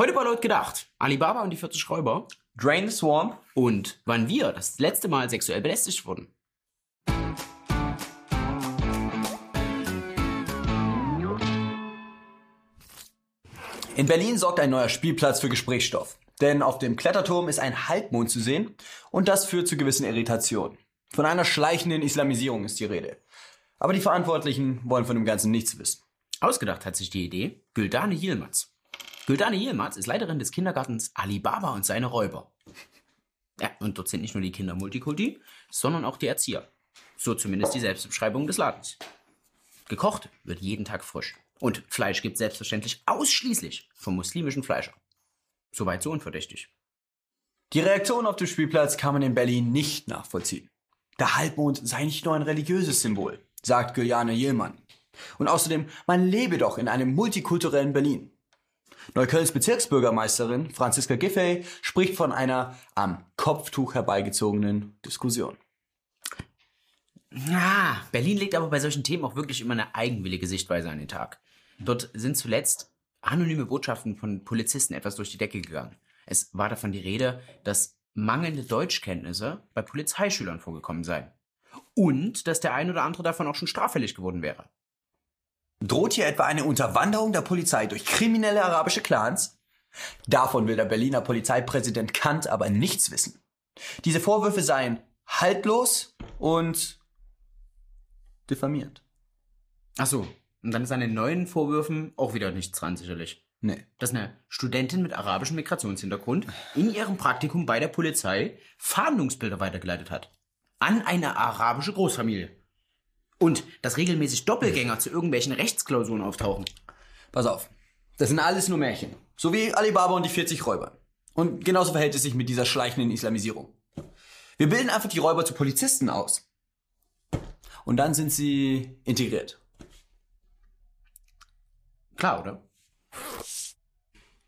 Heute bei Laut gedacht. Alibaba und die 40 Räuber. Drain the Swamp. Und wann wir das letzte Mal sexuell belästigt wurden. In Berlin sorgt ein neuer Spielplatz für Gesprächsstoff. Denn auf dem Kletterturm ist ein Halbmond zu sehen und das führt zu gewissen Irritationen. Von einer schleichenden Islamisierung ist die Rede. Aber die Verantwortlichen wollen von dem Ganzen nichts wissen. Ausgedacht hat sich die Idee Güldane Yilmaz. Güldane Yilmaz ist Leiterin des Kindergartens Alibaba und seine Räuber. Ja, und dort sind nicht nur die Kinder Multikulti, sondern auch die Erzieher. So zumindest die Selbstbeschreibung des Ladens. Gekocht wird jeden Tag frisch. Und Fleisch gibt selbstverständlich ausschließlich vom muslimischen Fleischer. Soweit so unverdächtig. Die Reaktion auf dem Spielplatz kann man in Berlin nicht nachvollziehen. Der Halbmond sei nicht nur ein religiöses Symbol, sagt Giuliane Jillmann. Und außerdem, man lebe doch in einem multikulturellen Berlin. Neuköllns Bezirksbürgermeisterin Franziska Giffey spricht von einer am Kopftuch herbeigezogenen Diskussion. Ja, Berlin legt aber bei solchen Themen auch wirklich immer eine eigenwillige Sichtweise an den Tag. Dort sind zuletzt anonyme Botschaften von Polizisten etwas durch die Decke gegangen. Es war davon die Rede, dass mangelnde Deutschkenntnisse bei Polizeischülern vorgekommen seien. Und dass der ein oder andere davon auch schon straffällig geworden wäre. Droht hier etwa eine Unterwanderung der Polizei durch kriminelle arabische Clans? Davon will der Berliner Polizeipräsident Kant aber nichts wissen. Diese Vorwürfe seien haltlos und diffamiert. Ach so, und dann ist an den neuen Vorwürfen auch wieder nichts dran, sicherlich. Nee. Dass eine Studentin mit arabischem Migrationshintergrund in ihrem Praktikum bei der Polizei Fahndungsbilder weitergeleitet hat. An eine arabische Großfamilie. Und dass regelmäßig Doppelgänger zu irgendwelchen Rechtsklausuren auftauchen. Pass auf. Das sind alles nur Märchen. So wie Alibaba und die 40 Räuber. Und genauso verhält es sich mit dieser schleichenden Islamisierung. Wir bilden einfach die Räuber zu Polizisten aus. Und dann sind sie integriert. Klar, oder?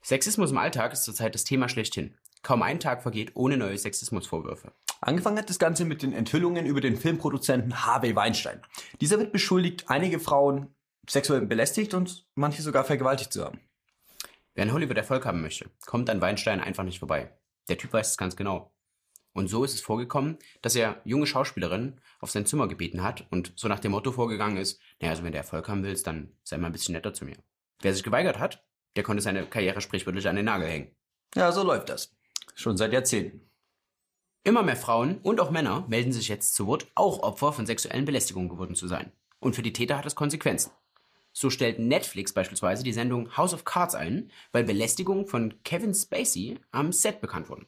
Sexismus im Alltag ist zurzeit das Thema schlechthin. Kaum ein Tag vergeht ohne neue Sexismusvorwürfe. Angefangen hat das Ganze mit den Enthüllungen über den Filmproduzenten Harvey Weinstein. Dieser wird beschuldigt, einige Frauen sexuell belästigt und manche sogar vergewaltigt zu haben. Wer in Hollywood Erfolg haben möchte, kommt an Weinstein einfach nicht vorbei. Der Typ weiß es ganz genau. Und so ist es vorgekommen, dass er junge Schauspielerinnen auf sein Zimmer gebeten hat und so nach dem Motto vorgegangen ist, naja, also wenn du Erfolg haben willst, dann sei mal ein bisschen netter zu mir. Wer sich geweigert hat, der konnte seine Karriere sprichwörtlich an den Nagel hängen. Ja, so läuft das. Schon seit Jahrzehnten. Immer mehr Frauen und auch Männer melden sich jetzt zu Wort, auch Opfer von sexuellen Belästigungen geworden zu sein. Und für die Täter hat es Konsequenzen. So stellt Netflix beispielsweise die Sendung House of Cards ein, weil Belästigungen von Kevin Spacey am Set bekannt wurden.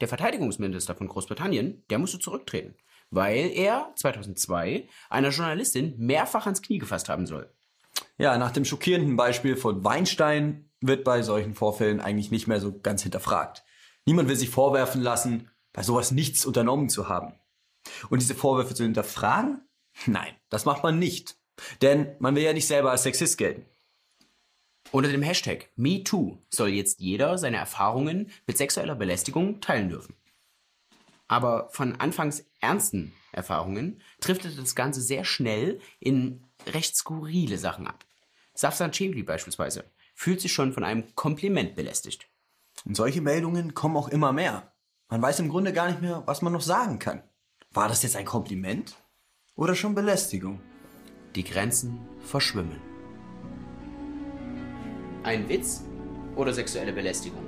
Der Verteidigungsminister von Großbritannien, der musste zurücktreten, weil er 2002 einer Journalistin mehrfach ans Knie gefasst haben soll. Ja, nach dem schockierenden Beispiel von Weinstein wird bei solchen Vorfällen eigentlich nicht mehr so ganz hinterfragt. Niemand will sich vorwerfen lassen, bei sowas nichts unternommen zu haben. Und diese Vorwürfe zu hinterfragen? Nein, das macht man nicht. Denn man will ja nicht selber als Sexist gelten. Unter dem Hashtag MeToo soll jetzt jeder seine Erfahrungen mit sexueller Belästigung teilen dürfen. Aber von anfangs ernsten Erfahrungen driftete das Ganze sehr schnell in recht skurrile Sachen ab. Safsan Chebli beispielsweise fühlt sich schon von einem Kompliment belästigt. Und solche Meldungen kommen auch immer mehr. Man weiß im Grunde gar nicht mehr, was man noch sagen kann. War das jetzt ein Kompliment oder schon Belästigung? Die Grenzen verschwimmen. Ein Witz oder sexuelle Belästigung?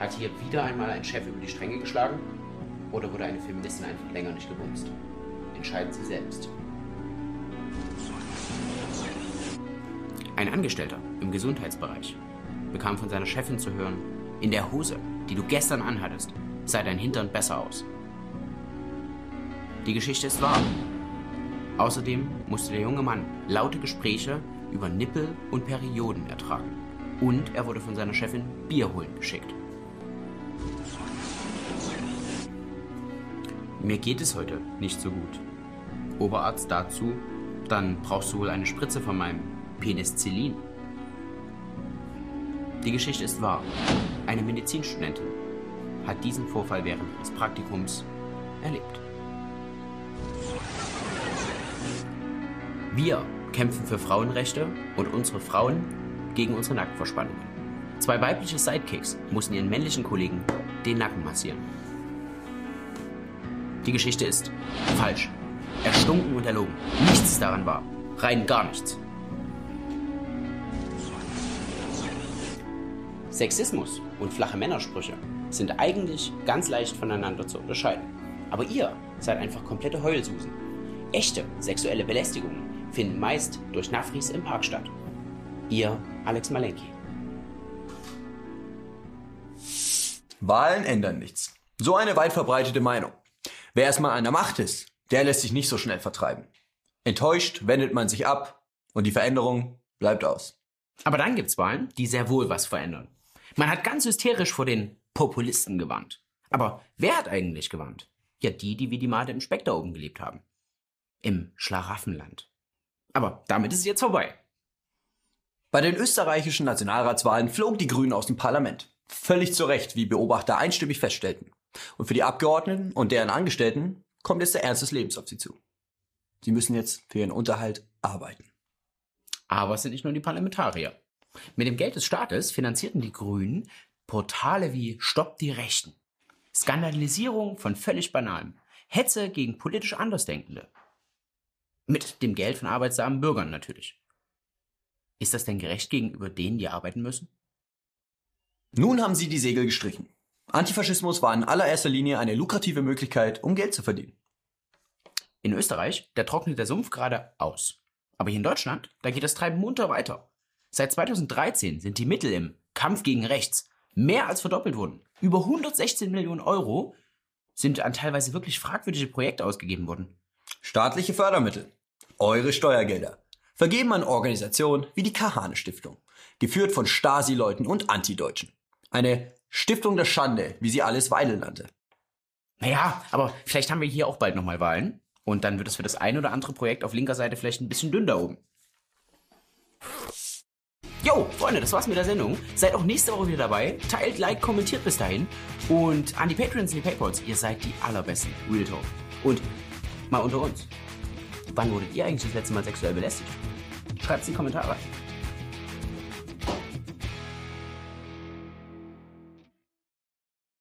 Hat hier wieder einmal ein Chef über die Stränge geschlagen? Oder wurde eine Feministin einfach länger nicht gebumst? Entscheiden Sie selbst. Ein Angestellter im Gesundheitsbereich bekam von seiner Chefin zu hören, in der Hose, die du gestern anhattest, sah dein Hintern besser aus. Die Geschichte ist wahr. Außerdem musste der junge Mann laute Gespräche über Nippel und Perioden ertragen. Und er wurde von seiner Chefin Bier holen geschickt. Mir geht es heute nicht so gut. Oberarzt dazu, dann brauchst du wohl eine Spritze von meinem Penicillin. Die Geschichte ist wahr. Eine Medizinstudentin hat diesen Vorfall während ihres Praktikums erlebt. Wir kämpfen für Frauenrechte und unsere Frauen gegen unsere Nacktverspannungen. Zwei weibliche Sidekicks mussten ihren männlichen Kollegen den Nacken massieren. Die Geschichte ist falsch. Erstunken und erlogen. Nichts daran war. Rein gar nichts. Sexismus und flache Männersprüche sind eigentlich ganz leicht voneinander zu unterscheiden. Aber ihr seid einfach komplette Heulsusen. Echte sexuelle Belästigungen finden meist durch Nafris im Park statt. Ihr Alex Malenki. Wahlen ändern nichts. So eine weit verbreitete Meinung. Wer erstmal an der Macht ist, der lässt sich nicht so schnell vertreiben. Enttäuscht wendet man sich ab und die Veränderung bleibt aus. Aber dann gibt's Wahlen, die sehr wohl was verändern. Man hat ganz hysterisch vor den Populisten gewarnt. Aber wer hat eigentlich gewarnt? Ja, die, die wie die Made im Speck da oben gelebt haben. Im Schlaraffenland. Aber damit ist es jetzt vorbei. Bei den österreichischen Nationalratswahlen flogen die Grünen aus dem Parlament. Völlig zu Recht, wie Beobachter einstimmig feststellten. Und für die Abgeordneten und deren Angestellten kommt jetzt der Ernst des Lebens auf sie zu. Sie müssen jetzt für ihren Unterhalt arbeiten. Aber es sind nicht nur die Parlamentarier. Mit dem Geld des Staates finanzierten die Grünen Portale wie Stopp die Rechten, Skandalisierung von völlig Banalem, Hetze gegen politisch Andersdenkende. Mit dem Geld von arbeitsamen Bürgern natürlich. Ist das denn gerecht gegenüber denen, die arbeiten müssen? Nun haben sie die Segel gestrichen. Antifaschismus war in allererster Linie eine lukrative Möglichkeit, um Geld zu verdienen. In Österreich, da trocknet der Sumpf gerade aus. Aber hier in Deutschland, da geht das Treiben munter weiter. Seit 2013 sind die Mittel im Kampf gegen Rechts mehr als verdoppelt worden. Über 116 Millionen Euro sind an teilweise wirklich fragwürdige Projekte ausgegeben worden. Staatliche Fördermittel. Eure Steuergelder. Vergeben an Organisationen wie die Kahane Stiftung. Geführt von Stasi-Leuten und Antideutschen. Eine Stiftung der Schande, wie sie alles Weidel nannte. Naja, aber vielleicht haben wir hier auch bald nochmal Wahlen. Und dann wird es für das ein oder andere Projekt auf linker Seite vielleicht ein bisschen dünn da oben. Jo, Freunde, das war's mit der Sendung. Seid auch nächste Woche wieder dabei. Teilt, like, kommentiert bis dahin. Und an die Patreons und die Paypals, ihr seid die allerbesten. Real Talk. Und mal unter uns. Wann wurdet ihr eigentlich das letzte Mal sexuell belästigt? Schreibt's in die Kommentare.